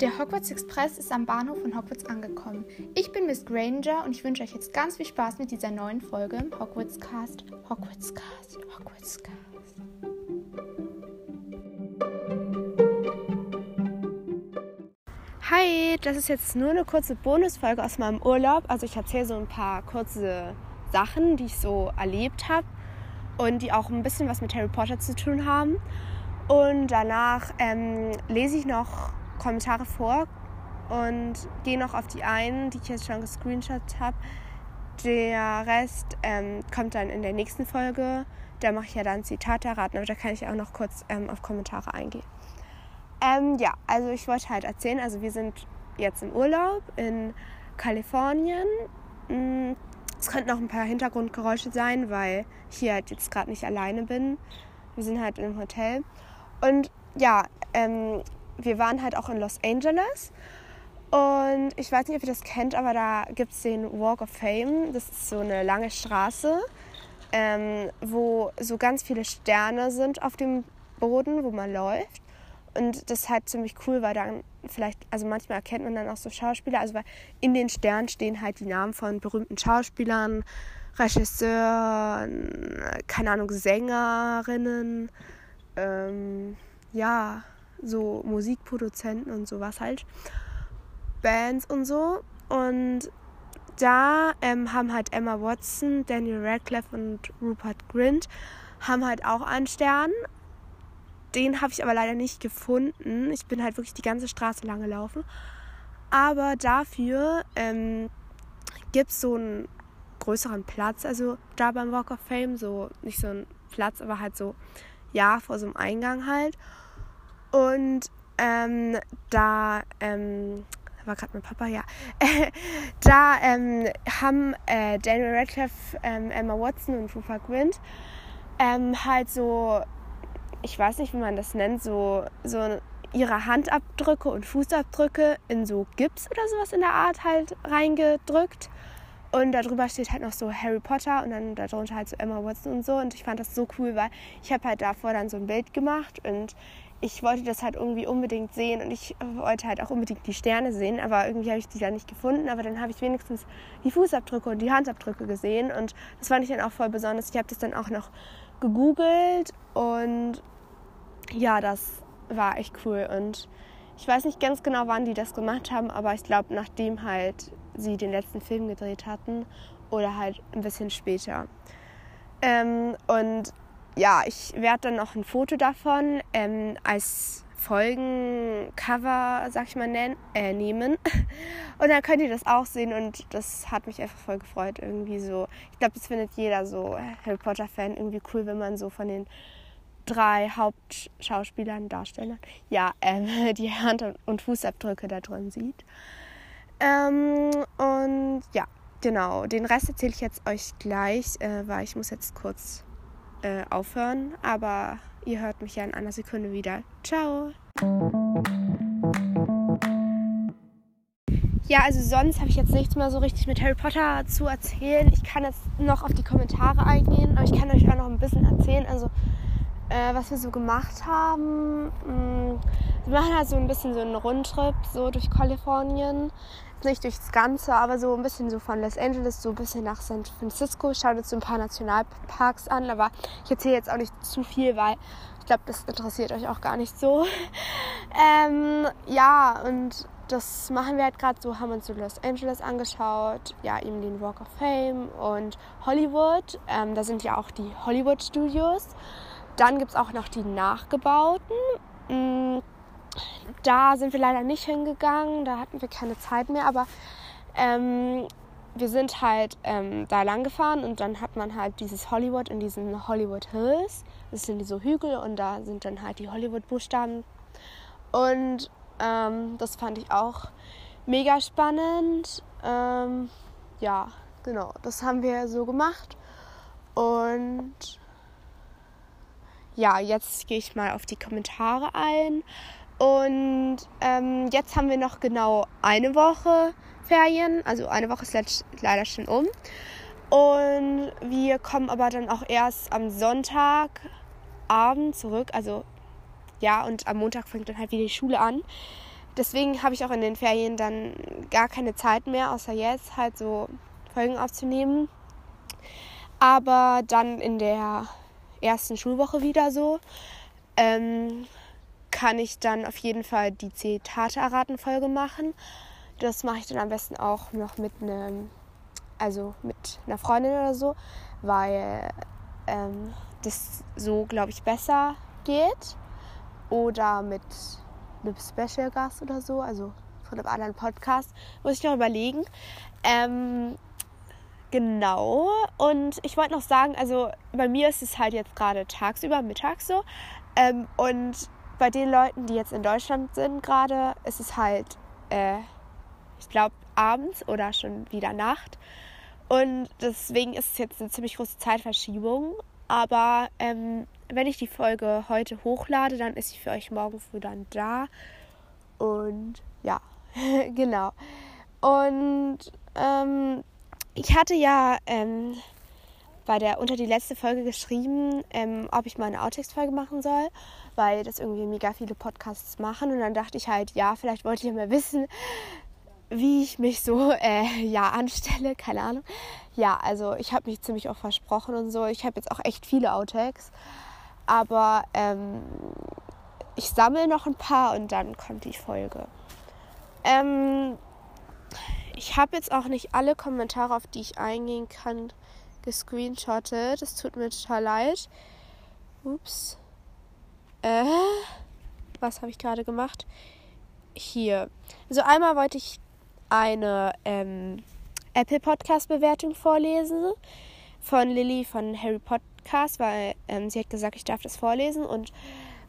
Der Hogwarts Express ist am Bahnhof von Hogwarts angekommen. Ich bin Miss Granger und ich wünsche euch jetzt ganz viel Spaß mit dieser neuen Folge im Hogwarts Cast. Hogwarts Cast, Hogwarts Cast. Hi, das ist jetzt nur eine kurze Bonusfolge aus meinem Urlaub. Also ich erzähle so ein paar kurze Sachen, die ich so erlebt habe und die auch ein bisschen was mit Harry Potter zu tun haben. Und danach ähm, lese ich noch Kommentare vor und gehe noch auf die einen, die ich jetzt schon gescreenshot habe. Der Rest ähm, kommt dann in der nächsten Folge. Da mache ich ja dann Zitate erraten, aber da kann ich auch noch kurz ähm, auf Kommentare eingehen. Ähm, ja, also ich wollte halt erzählen, also wir sind jetzt im Urlaub in Kalifornien. Mm, es könnten noch ein paar Hintergrundgeräusche sein, weil ich hier halt jetzt gerade nicht alleine bin. Wir sind halt im Hotel. Und ja, ähm, wir waren halt auch in Los Angeles. Und ich weiß nicht, ob ihr das kennt, aber da gibt es den Walk of Fame. Das ist so eine lange Straße, ähm, wo so ganz viele Sterne sind auf dem Boden, wo man läuft. Und das ist halt ziemlich cool, weil dann vielleicht, also manchmal erkennt man dann auch so Schauspieler, also weil in den Sternen stehen halt die Namen von berühmten Schauspielern, Regisseuren, keine Ahnung, Sängerinnen, ähm, ja, so Musikproduzenten und sowas halt, Bands und so. Und da ähm, haben halt Emma Watson, Daniel Radcliffe und Rupert Grint haben halt auch einen Stern. Den habe ich aber leider nicht gefunden. Ich bin halt wirklich die ganze Straße lang gelaufen. Aber dafür ähm, gibt es so einen größeren Platz, also da beim Walk of Fame, so nicht so ein Platz, aber halt so, ja, vor so einem Eingang halt. Und ähm, da ähm, war gerade mein Papa, ja. da ähm, haben äh, Daniel Radcliffe, ähm, Emma Watson und Rupert Grint ähm, halt so, ich weiß nicht, wie man das nennt, so, so ihre Handabdrücke und Fußabdrücke in so Gips oder sowas in der Art halt reingedrückt. Und darüber steht halt noch so Harry Potter und dann darunter halt so Emma Watson und so. Und ich fand das so cool, weil ich habe halt davor dann so ein Bild gemacht und ich wollte das halt irgendwie unbedingt sehen und ich wollte halt auch unbedingt die Sterne sehen, aber irgendwie habe ich die da nicht gefunden. Aber dann habe ich wenigstens die Fußabdrücke und die Handabdrücke gesehen und das fand ich dann auch voll besonders. Ich habe das dann auch noch gegoogelt und ja, das war echt cool und ich weiß nicht ganz genau, wann die das gemacht haben, aber ich glaube, nachdem halt sie den letzten Film gedreht hatten oder halt ein bisschen später. Ähm, und ja, ich werde dann noch ein Foto davon ähm, als Folgencover, sag ich mal, nennen, äh, nehmen. Und dann könnt ihr das auch sehen und das hat mich einfach voll gefreut irgendwie so. Ich glaube, das findet jeder so Harry Potter-Fan irgendwie cool, wenn man so von den drei Hauptschauspielern, Darstellern, ja, ähm, die Hand- und Fußabdrücke da drin sieht. Ähm, und ja, genau, den Rest erzähle ich jetzt euch gleich, äh, weil ich muss jetzt kurz äh, aufhören. Aber ihr hört mich ja in einer Sekunde wieder. Ciao! Ja, also sonst habe ich jetzt nichts mehr so richtig mit Harry Potter zu erzählen. Ich kann jetzt noch auf die Kommentare eingehen, aber ich kann euch auch noch ein bisschen erzählen. Also, äh, was wir so gemacht haben. Mm, wir machen halt so ein bisschen so einen Rundtrip so durch Kalifornien nicht durchs Ganze, aber so ein bisschen so von Los Angeles, so ein bisschen nach San Francisco. Schaut jetzt so ein paar Nationalparks an, aber ich erzähle jetzt auch nicht zu viel, weil ich glaube, das interessiert euch auch gar nicht so. ähm, ja, und das machen wir halt gerade so, haben uns so Los Angeles angeschaut, ja, eben den Walk of Fame und Hollywood. Ähm, da sind ja auch die Hollywood Studios. Dann gibt es auch noch die nachgebauten. Mhm da sind wir leider nicht hingegangen, da hatten wir keine Zeit mehr, aber ähm, wir sind halt ähm, da lang gefahren und dann hat man halt dieses Hollywood in diesen Hollywood Hills. Das sind so Hügel und da sind dann halt die Hollywood-Buchstaben. Und ähm, das fand ich auch mega spannend. Ähm, ja, genau, das haben wir so gemacht. Und ja, jetzt gehe ich mal auf die Kommentare ein. Und ähm, jetzt haben wir noch genau eine Woche Ferien. Also eine Woche ist leider schon um. Und wir kommen aber dann auch erst am Sonntagabend zurück. Also ja, und am Montag fängt dann halt wieder die Schule an. deswegen habe ich auch in den Ferien dann gar keine Zeit mehr, außer jetzt halt so Folgen aufzunehmen. Aber dann in der ersten Schulwoche wieder so ähm, kann ich dann auf jeden Fall die Zitate erraten Folge machen. Das mache ich dann am besten auch noch mit einem, also mit einer Freundin oder so, weil ähm, das so, glaube ich, besser geht. Oder mit einem Special Gast oder so, also von einem anderen Podcast. Muss ich noch überlegen. Ähm, genau. Und ich wollte noch sagen, also bei mir ist es halt jetzt gerade tagsüber, mittags so. Ähm, und bei den Leuten, die jetzt in Deutschland sind gerade, ist es halt, äh, ich glaube, abends oder schon wieder Nacht. Und deswegen ist es jetzt eine ziemlich große Zeitverschiebung. Aber ähm, wenn ich die Folge heute hochlade, dann ist sie für euch morgen früh dann da. Und ja, genau. Und ähm, ich hatte ja ähm, bei der unter die letzte Folge geschrieben, ähm, ob ich mal eine Outtakes-Folge machen soll, weil das irgendwie mega viele Podcasts machen. Und dann dachte ich halt, ja, vielleicht wollt ihr mal wissen, wie ich mich so äh, ja anstelle, keine Ahnung. Ja, also ich habe mich ziemlich oft versprochen und so. Ich habe jetzt auch echt viele Outtakes, aber ähm, ich sammle noch ein paar und dann kommt die Folge. Ähm, ich habe jetzt auch nicht alle Kommentare, auf die ich eingehen kann, gescreenshottet. Das tut mir total leid. Ups. Äh, was habe ich gerade gemacht? Hier. Also einmal wollte ich eine ähm, Apple Podcast Bewertung vorlesen von Lilly von Harry Podcast, weil ähm, sie hat gesagt, ich darf das vorlesen und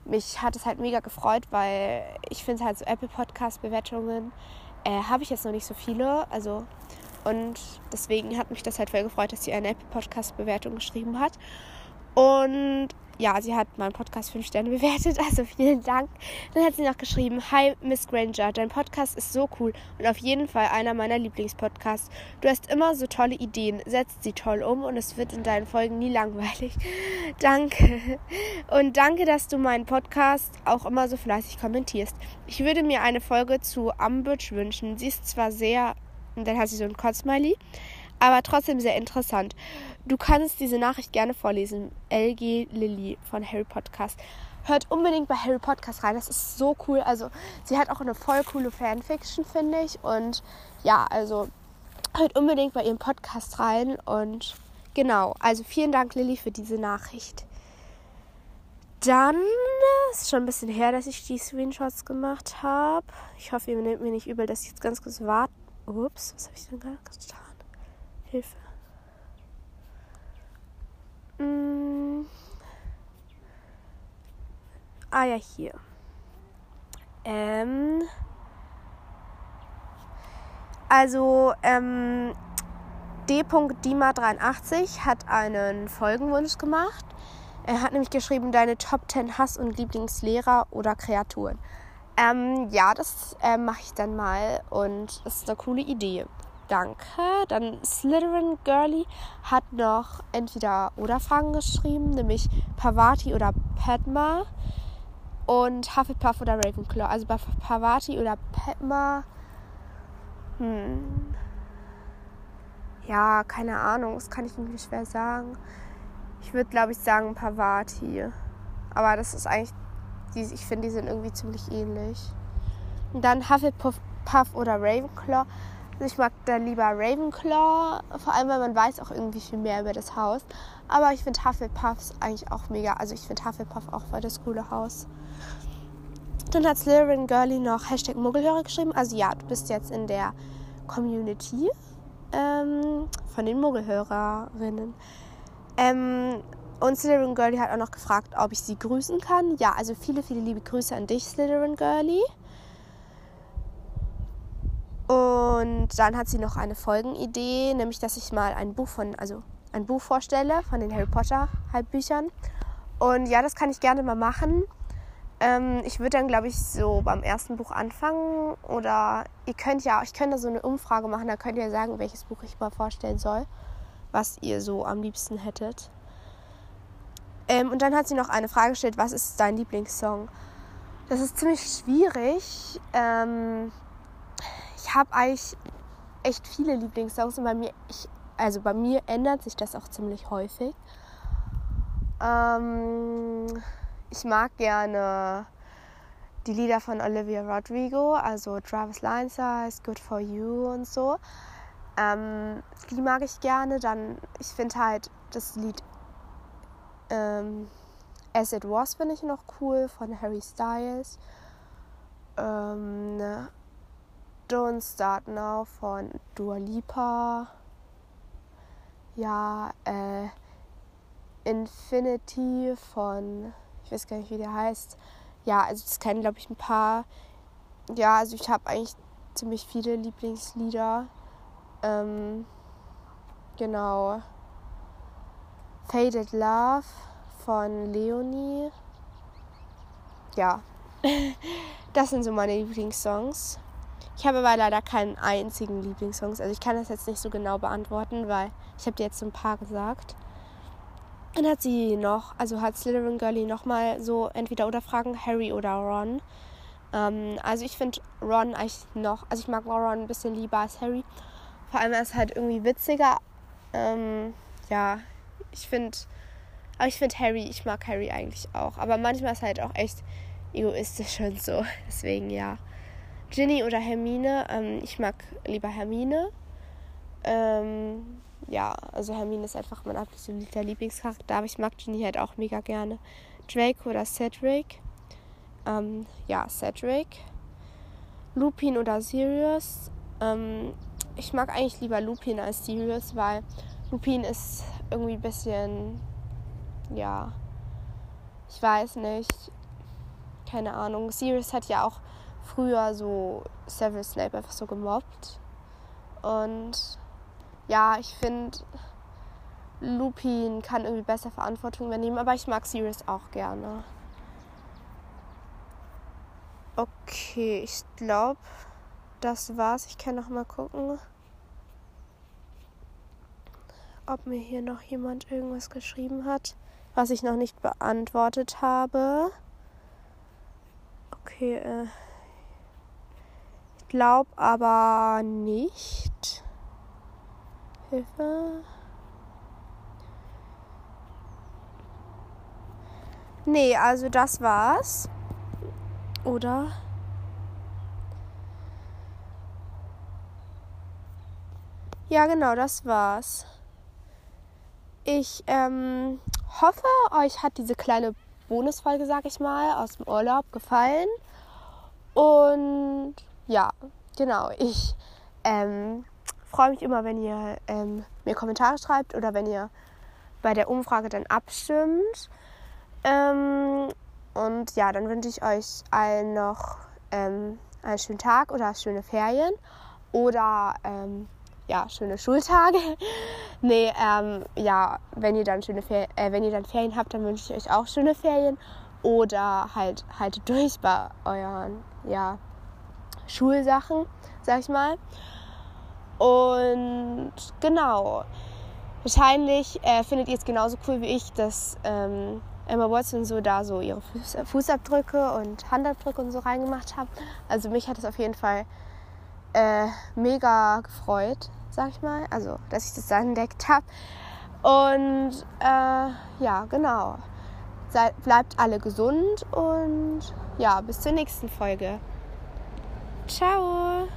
mich hat es halt mega gefreut, weil ich finde halt so Apple Podcast Bewertungen äh, habe ich jetzt noch nicht so viele, also und deswegen hat mich das halt voll gefreut, dass sie eine Apple Podcast Bewertung geschrieben hat und ja, sie hat meinen Podcast 5 Sterne bewertet, also vielen Dank. Dann hat sie noch geschrieben, Hi Miss Granger, dein Podcast ist so cool und auf jeden Fall einer meiner Lieblingspodcasts. Du hast immer so tolle Ideen, setzt sie toll um und es wird in deinen Folgen nie langweilig. danke. Und danke, dass du meinen Podcast auch immer so fleißig kommentierst. Ich würde mir eine Folge zu Umbridge wünschen. Sie ist zwar sehr, und dann hat sie so ein Kotzmiley, aber trotzdem sehr interessant. Du kannst diese Nachricht gerne vorlesen. LG Lilly von Harry Podcast. Hört unbedingt bei Harry Podcast rein. Das ist so cool. Also, sie hat auch eine voll coole Fanfiction, finde ich. Und ja, also hört unbedingt bei ihrem Podcast rein. Und genau, also vielen Dank, Lilly, für diese Nachricht. Dann ist schon ein bisschen her, dass ich die Screenshots gemacht habe. Ich hoffe, ihr nehmt mir nicht übel, dass ich jetzt ganz kurz warte. Ups, was habe ich denn gerade getan? Hilfe. Mm. Ah ja, hier. Ähm. Also, ähm, D.Dima83 hat einen Folgenwunsch gemacht. Er hat nämlich geschrieben, deine Top 10 Hass- und Lieblingslehrer oder Kreaturen. Ähm, ja, das äh, mache ich dann mal und das ist eine coole Idee. Danke. Dann Slytherin Girly hat noch entweder oder Fragen geschrieben, nämlich Pavati oder Padma und Hufflepuff oder Ravenclaw. Also bei Pavati oder Padma, hm, ja, keine Ahnung, das kann ich irgendwie schwer sagen. Ich würde, glaube ich, sagen Pavati. Aber das ist eigentlich, ich finde, die sind irgendwie ziemlich ähnlich. Und dann Hufflepuff oder Ravenclaw. Also ich mag da lieber Ravenclaw, vor allem weil man weiß auch irgendwie viel mehr über das Haus. Aber ich finde Hufflepuffs eigentlich auch mega. Also ich finde Hufflepuff auch voll das coole Haus. Dann hat Slytherin Girlie noch Hashtag Muggelhörer geschrieben. Also ja, du bist jetzt in der Community ähm, von den Muggelhörerinnen. Ähm, und Slytherin Girlie hat auch noch gefragt, ob ich sie grüßen kann. Ja, also viele, viele liebe Grüße an dich, Slytherin Girlie. Und dann hat sie noch eine Folgenidee, nämlich dass ich mal ein Buch von, also ein Buch vorstelle von den Harry Potter Halbbüchern. Und ja, das kann ich gerne mal machen. Ähm, ich würde dann, glaube ich, so beim ersten Buch anfangen. Oder ihr könnt ja, ich könnte so eine Umfrage machen, da könnt ihr sagen, welches Buch ich mal vorstellen soll, was ihr so am liebsten hättet. Ähm, und dann hat sie noch eine Frage gestellt, was ist dein Lieblingssong? Das ist ziemlich schwierig. Ähm, ich habe eigentlich echt viele Lieblingssongs und bei mir, ich, also bei mir ändert sich das auch ziemlich häufig. Ähm, ich mag gerne die Lieder von Olivia Rodrigo, also Travis Line Size, Good for You und so. Ähm, die mag ich gerne. Dann, ich finde halt das Lied ähm, As It Was finde ich noch cool von Harry Styles. Ähm, Don't Start Now von Dua Lipa. Ja, äh, Infinity von, ich weiß gar nicht, wie der heißt. Ja, also das kennen, glaube ich, ein paar. Ja, also ich habe eigentlich ziemlich viele Lieblingslieder. Ähm, genau. Faded Love von Leonie. Ja, das sind so meine Lieblingssongs. Ich habe aber leider keinen einzigen Lieblingssong. Also ich kann das jetzt nicht so genau beantworten, weil ich habe dir jetzt so ein paar gesagt. Dann hat sie noch, also hat Slytherin Girlie nochmal so entweder oder Fragen, Harry oder Ron. Ähm, also ich finde Ron eigentlich noch, also ich mag Ron ein bisschen lieber als Harry. Vor allem er ist halt irgendwie witziger. Ähm, ja, ich finde, aber ich finde Harry, ich mag Harry eigentlich auch. Aber manchmal ist halt auch echt egoistisch und so. Deswegen ja. Ginny oder Hermine, ähm, ich mag lieber Hermine. Ähm, ja, also Hermine ist einfach mein absoluter Lieblingscharakter, aber ich mag Ginny halt auch mega gerne. Draco oder Cedric. Ähm, ja, Cedric. Lupin oder Sirius. Ähm, ich mag eigentlich lieber Lupin als Sirius, weil Lupin ist irgendwie ein bisschen, ja, ich weiß nicht, keine Ahnung. Sirius hat ja auch früher so Severus Snape einfach so gemobbt. Und ja, ich finde, Lupin kann irgendwie besser Verantwortung übernehmen, aber ich mag Sirius auch gerne. Okay, ich glaube, das war's. Ich kann noch mal gucken, ob mir hier noch jemand irgendwas geschrieben hat, was ich noch nicht beantwortet habe. Okay, äh glaube aber nicht. Hilfe. Nee, also das war's. Oder? Ja, genau, das war's. Ich ähm, hoffe, euch hat diese kleine Bonusfolge, sag ich mal, aus dem Urlaub gefallen. Und ja, genau. Ich ähm, freue mich immer, wenn ihr ähm, mir Kommentare schreibt oder wenn ihr bei der Umfrage dann abstimmt. Ähm, und ja, dann wünsche ich euch allen noch ähm, einen schönen Tag oder schöne Ferien oder ähm, ja, schöne Schultage. nee, ähm, ja, wenn ihr dann schöne äh, wenn ihr dann Ferien habt, dann wünsche ich euch auch schöne Ferien oder halt haltet durch bei euren ja, Schulsachen, sag ich mal. Und genau, wahrscheinlich äh, findet ihr es genauso cool wie ich, dass ähm, Emma Watson so da so ihre Fuß Fußabdrücke und Handabdrücke und so reingemacht hat. Also mich hat es auf jeden Fall äh, mega gefreut, sag ich mal. Also, dass ich das da entdeckt habe. Und äh, ja, genau. Seid, bleibt alle gesund und ja, bis zur nächsten Folge. Ciao!